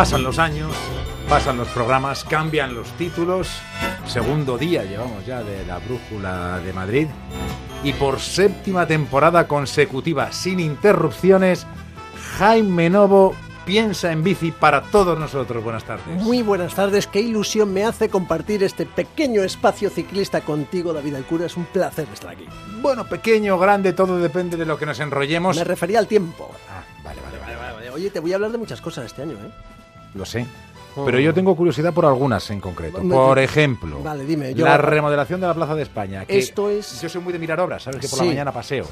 Pasan los años, pasan los programas, cambian los títulos. Segundo día llevamos ya de la Brújula de Madrid. Y por séptima temporada consecutiva, sin interrupciones, Jaime Novo piensa en bici para todos nosotros. Buenas tardes. Muy buenas tardes, qué ilusión me hace compartir este pequeño espacio ciclista contigo, David Alcura. Es un placer estar aquí. Bueno, pequeño, grande, todo depende de lo que nos enrollemos. Me refería al tiempo. Ah, vale, vale, vale. Vale, vale. Oye, te voy a hablar de muchas cosas este año, ¿eh? Lo sé. Pero yo tengo curiosidad por algunas en concreto. Me- Por ejemplo, Vale, dime, yo- la remodelación de la Plaza de España. que Esto es- Yo soy muy de mirar obras, ¿sabes? Que por Sí. la mañana paseo.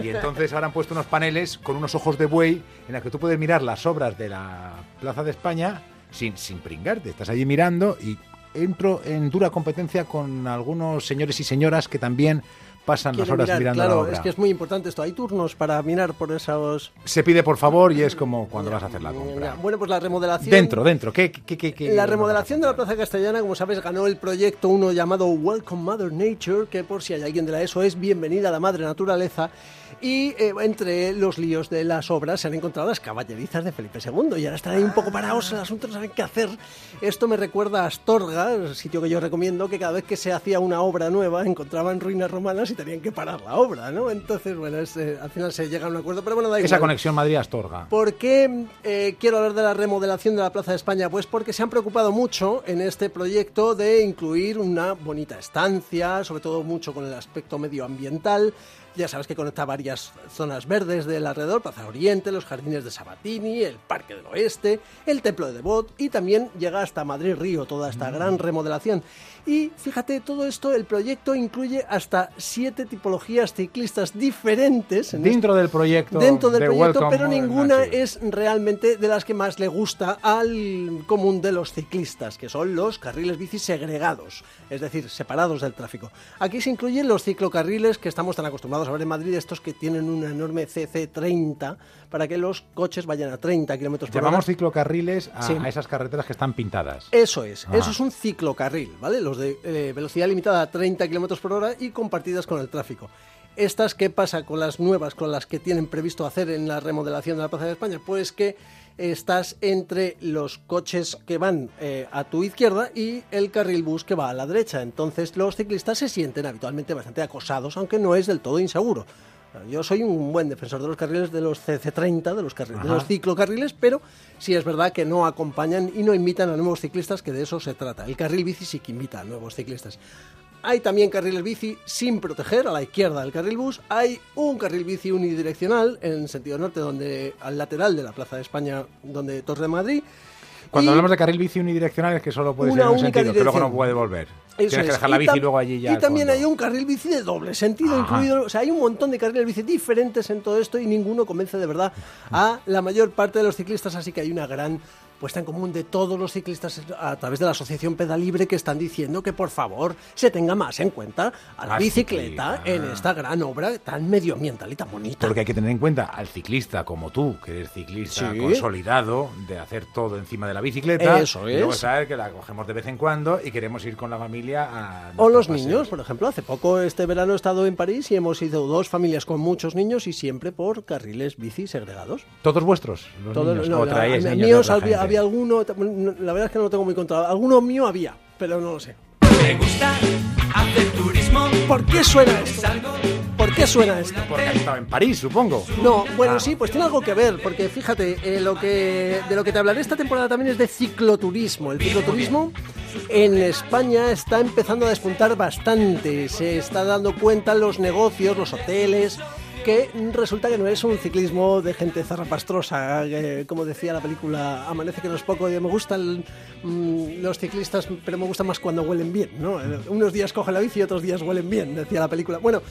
Y entonces ahora han puesto unos paneles con unos ojos de buey en los que tú puedes mirar las obras de la Plaza de España sin, sin pringarte. Estás allí mirando y entro en dura competencia con algunos señores y señoras que también pasan las horas mirar, mirando claro, la obra. es que es muy importante esto. Hay turnos para mirar por esos... Se pide por favor y es como cuando vas a hacer la compra. Bueno, pues la remodelación... Dentro, dentro. ¿Qué, qué, qué, qué- La remodelación de la Plaza Castellana, como sabes, ganó el proyecto uno llamado Welcome Mother Nature, que por si hay alguien de la ESO es Bienvenida a la Madre Naturaleza. Y eh, entre los líos de las obras se han encontrado las caballerizas de Felipe II. Y ahora están ahí un poco parados el asunto, no saben qué hacer. Esto me recuerda a Astorga, sitio que yo recomiendo, que cada vez que se hacía una obra nueva encontraban ruinas romanas y tenían que parar la obra, ¿no? Entonces, bueno, es, eh, al final se llega a un acuerdo, pero bueno, da igual. Esa conexión Madrid-Astorga. ¿Por qué eh, quiero hablar de la remodelación de la Plaza de España? Pues porque se han preocupado mucho en este proyecto de incluir una bonita estancia, sobre todo mucho con el aspecto medioambiental. Ya sabes que conecta varias zonas verdes del alrededor, Plaza Oriente, los jardines de Sabatini, el Parque del Oeste, el Templo de Devot y también llega hasta Madrid Río toda esta gran remodelación. Y fíjate, todo esto, el proyecto incluye hasta siete tipologías ciclistas diferentes. en Dentro del proyecto. dentro del de proyecto, Welcome pero ninguna Nature. es realmente de las que más le gusta al común de los ciclistas, que son los carriles bici segregados, es decir, separados del tráfico. Aquí se incluyen los ciclocarriles que estamos tan acostumbrados a ver en Madrid, estos que tienen una enorme CC30 para que los coches vayan a 30 kilómetros por hora. Llamamos ciclocarriles a, Sí. a esas carreteras que están pintadas. Eso es, Ah. eso es un ciclocarril, ¿vale? Los de eh, velocidad limitada a 30 kilómetros por hora y compartidas con el tráfico. Estas, ¿qué pasa con las nuevas, con las que tienen previsto hacer en la remodelación de la Plaza de España? Pues que estás entre los coches que van eh, a tu izquierda y el carril bus que va a la derecha. Entonces los ciclistas se sienten habitualmente bastante acosados, aunque no es del todo inseguro. Yo soy un buen defensor de los carriles de los CC30, de los, carriles, de los ciclocarriles, pero sí es verdad que no acompañan y no invitan a nuevos ciclistas, que de eso se trata. El carril bici sí que invita a nuevos ciclistas. Hay también carriles bici sin proteger a la izquierda del carril bus. Hay un carril bici unidireccional en sentido norte, donde al lateral de la Plaza de España, donde Torre de Madrid. Cuando Y- hablamos de carril bici unidireccional es que solo puede ser en un sentido, que luego no puede volver. Eso Tienes que dejar la Y bici tam- luego allí ya. Y también hay un carril bici de doble sentido Ajá. incluido. O sea, hay un montón de carriles bici diferentes en todo esto y ninguno convence de verdad a la mayor parte de los ciclistas. Así que hay una gran puesta en común de todos los ciclistas a través de la Asociación Peda Libre que están diciendo que por favor se tenga más en cuenta a la La bicicleta en esta gran obra tan medioambiental y tan bonita. Porque hay que tener en cuenta al ciclista como tú, que eres ciclista Sí. consolidado, de hacer todo encima de la bicicleta. Eso Y luego es. saber que la cogemos de vez en cuando y queremos ir con la familia a. O los niños, por ejemplo. Hace poco, este verano, he estado en París y hemos ido dos familias con muchos niños y siempre por carriles bici segregados. ¿Todos vuestros? Los Todo- niños, no, ¿O la- traíais a- niños míos había, alguno, la verdad es que no lo tengo muy controlado. Alguno mío había, pero no lo sé. Me gusta hacer turismo. ¿Por qué suena esto? ¿Por qué suena esto? Porque has estado en París, supongo. No, bueno, Ah. sí, pues tiene algo que ver, porque fíjate, eh, lo que, de lo que te hablaré esta temporada también es de cicloturismo. El cicloturismo en España está empezando a despuntar bastante, se está dando cuenta los negocios, los hoteles, que resulta que no es un ciclismo de gente zarrapastrosa, como decía la película Amanece que no es poco, de me gustan mm, los ciclistas, pero me gustan más cuando huelen bien, ¿no? Unos días cogen la bici y otros días huelen bien, decía la película. Bueno,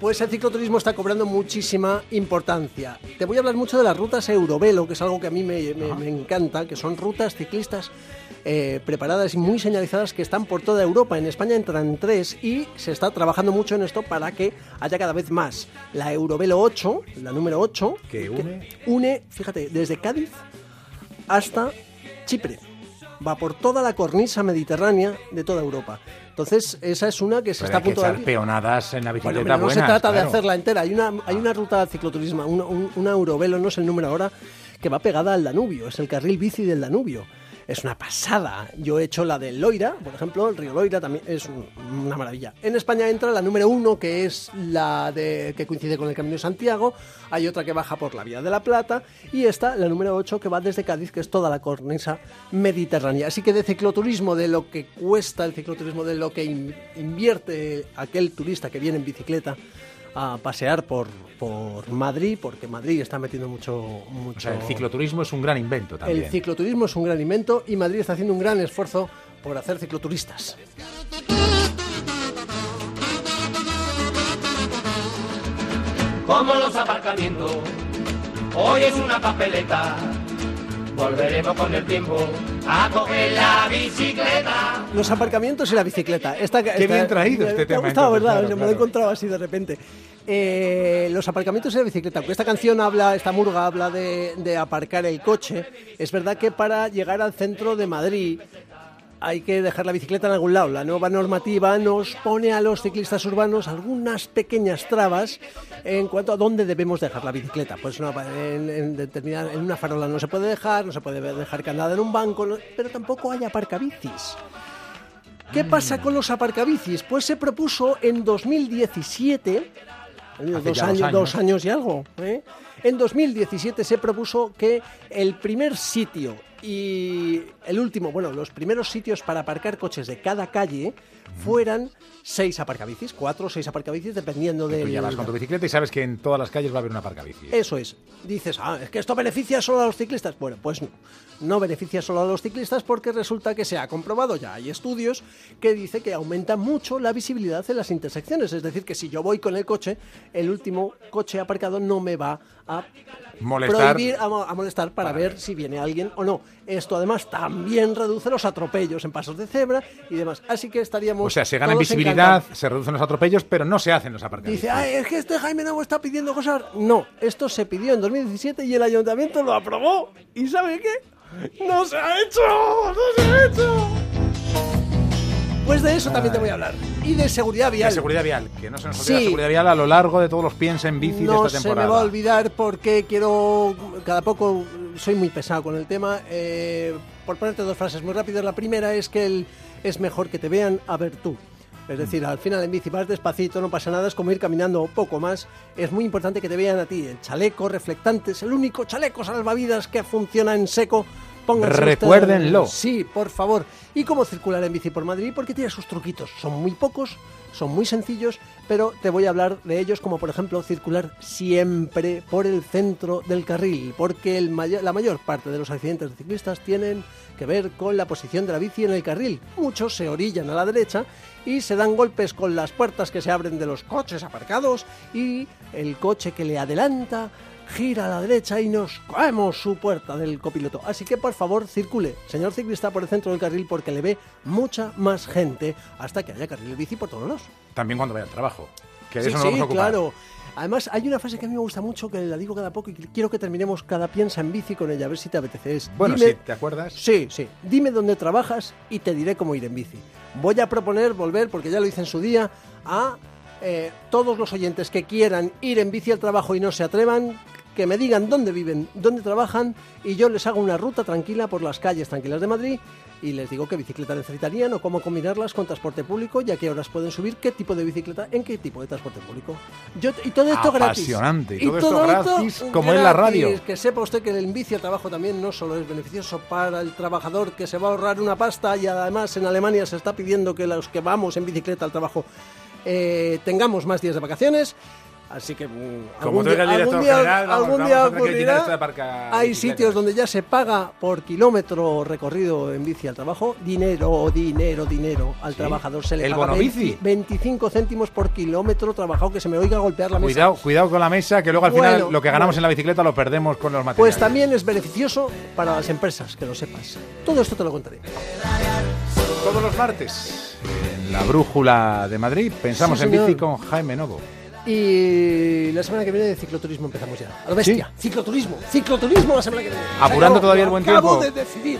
pues el cicloturismo está cobrando muchísima importancia. Te voy a hablar mucho de las rutas Eurovelo, que es algo que a mí me, me- me encanta, que son rutas ciclistas eh, preparadas y muy señalizadas que están por toda Europa. En España entran tres y se está trabajando mucho en esto para que haya cada vez más. La Eurovelo 8, la número 8, Que une. une, fíjate, desde Cádiz hasta Chipre. Va por toda la cornisa mediterránea de toda Europa. Entonces, esa es una que se Pero está a hay que punto de echar abrir. peonadas en la Bueno, bicicleta mira, no se buenas, trata de claro. hacerla entera. Hay una, hay una ruta de cicloturismo, una, un- una Eurovelo, no es el número ahora, que va pegada al Danubio, es el carril bici del Danubio. Es una pasada. Yo he hecho la del Loira, por ejemplo, el río Loira también es un- una maravilla. En España entra la número uno, que es la de que coincide con el Camino de Santiago. Hay otra que baja por la Vía de la Plata. Y esta, la número 8, que va desde Cádiz, que es toda la cornisa mediterránea. Así que de cicloturismo, de lo que cuesta el cicloturismo, de lo que in- invierte aquel turista que viene en bicicleta a pasear por, por Madrid, porque Madrid está metiendo mucho... mucho O sea, el cicloturismo es un gran invento también. el cicloturismo es un gran invento y Madrid está haciendo un gran esfuerzo por hacer cicloturistas. como los aparcamientos. Hoy es una papeleta. Volveremos con el tiempo a coger la bicicleta. Los aparcamientos y la bicicleta. Esta, Qué bien traído este me tema, ha gustado, entonces, ¿verdad? claro, me lo he encontrado así de repente. Eh, los aparcamientos y la bicicleta. Aunque esta canción habla, esta murga habla de, de aparcar el coche, es verdad que para llegar al centro de Madrid hay que dejar la bicicleta en algún lado. La nueva normativa nos pone a los ciclistas urbanos algunas pequeñas trabas en cuanto a dónde debemos dejar la bicicleta. Pues no, en, en determinada- en una farola no se puede dejar, no se puede dejar candada en un banco, no- pero tampoco hay aparcabicis. ¿Qué pasa con los aparcabicis? Pues se propuso en 2017, Hace dos, ya dos años, años. dos años y algo, ¿eh? En 2017 se propuso que el primer sitio y el último, bueno, los primeros sitios para aparcar coches de cada calle fueran seis aparcabicis, cuatro o seis aparcabicis, dependiendo Tú del... ya vas con tu bicicleta y sabes que en todas las calles va a haber una aparcabici. Eso es. Dices, ah, es que esto beneficia solo a los ciclistas. Bueno, pues no. No beneficia solo a los ciclistas porque resulta que se ha comprobado, ya hay estudios que dice que aumenta mucho la visibilidad en las intersecciones. Es decir, que si yo voy con el coche, el último coche aparcado no me va a Molestar. prohibir, a, mo- a molestar para ver si viene alguien o no. Esto además también reduce los atropellos en pasos de cebra y demás. Así que estaríamos. O sea, se gana todos visibilidad, encantados. se reducen los atropellos, pero no se hacen los aparcamientos. Dice, ay, es que este Jaime Novo está pidiendo cosas. No, esto se pidió en 2017 y el ayuntamiento lo aprobó. ¿Y sabe qué? ¡No se ha hecho! ¡No se ha hecho! Pues de eso también te voy a hablar. Y de seguridad vial. La seguridad vial, que no se nos olvide la Sí. seguridad vial a lo largo de todos los piensa en bici no de esta se temporada. me va a olvidar porque quiero cada poco soy muy pesado con el tema eh, por ponerte dos frases muy rápidas la primera es que el- es mejor que te vean a ver tú es decir, al final en bici vas despacito, no pasa nada, es como ir caminando poco más. Es muy importante que te vean a ti. El chaleco reflectante es el único chaleco salvavidas que funciona en seco. Pónganse Recuérdenlo. ustedes- Sí, por favor. ¿Y cómo circular en bici por Madrid? Porque tiene sus truquitos. Son muy pocos, son muy sencillos, pero te voy a hablar de ellos como por ejemplo circular siempre por el centro del carril, porque el la mayor parte de los accidentes de ciclistas tienen que ver con la posición de la bici en el carril. Muchos se orillan a la derecha y se dan golpes con las puertas que se abren de los coches aparcados y el coche que le adelanta gira a la derecha y nos caemos su puerta del copiloto. Así que por favor circule, señor ciclista, por el centro del carril porque le ve mucha más gente hasta que haya carril bici por todos lados. También cuando vaya al trabajo. Que de Sí, eso nos sí, vamos a claro. Además, hay una frase que a mí me gusta mucho, que la digo cada poco y quiero que terminemos cada piensa en bici con ella, a ver si te apetece. Es, Bueno, dime- si te acuerdas. Sí, sí. Dime dónde trabajas y te diré cómo ir en bici. Voy a proponer volver, porque ya lo hice en su día, a eh, todos los oyentes que quieran ir en bici al trabajo y no se atrevan, que me digan dónde viven, dónde trabajan y yo les hago una ruta tranquila por las calles tranquilas de Madrid y les digo qué bicicleta necesitarían o cómo combinarlas con transporte público y a qué horas pueden subir, qué tipo de bicicleta, en qué tipo de transporte público. Yo, y todo esto gratis. Apasionante. Y todo esto gratis, como es la radio. gratis. Que sepa usted que el bici al trabajo también no solo es beneficioso para el trabajador que se va a ahorrar una pasta y además en Alemania se está pidiendo que los que vamos en bicicleta al trabajo eh, tengamos más días de vacaciones. Así que mm, Como algún día, el algún día- general, vamos, algún día ocurrirá. Hay sitios donde ya se paga por kilómetro recorrido en bici al trabajo. Dinero, dinero, dinero. Al Sí. trabajador se le El paga bono 20 bici. 25 céntimos por kilómetro trabajado que se me oiga golpear la mesa. Cuidado, cuidado con la mesa, que luego al final lo que ganamos bueno. en la bicicleta lo perdemos con los materiales. Pues también es beneficioso para las empresas, que lo sepas. Todo esto te lo contaré. Todos los martes, en la brújula de Madrid, pensamos Sí, en bici con Jaime Novo. Y la semana que viene de cicloturismo empezamos ya. A lo bestia. Cicloturismo. Cicloturismo la semana que viene. Apurando todavía el lo buen acabo tiempo. de decidir.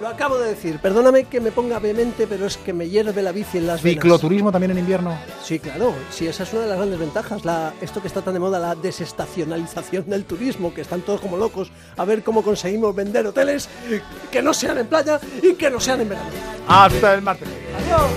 Lo acabo de decir. Perdóname que me ponga vehemente, pero es que me hierve la bici en las venas. ¿Cicloturismo también en invierno? Sí, claro. Sí, esa es una de las grandes ventajas. La, esto que está tan de moda, la desestacionalización del turismo, que están todos como locos a ver cómo conseguimos vender hoteles que no sean en playa y que no sean en verano. Hasta el martes. Adiós.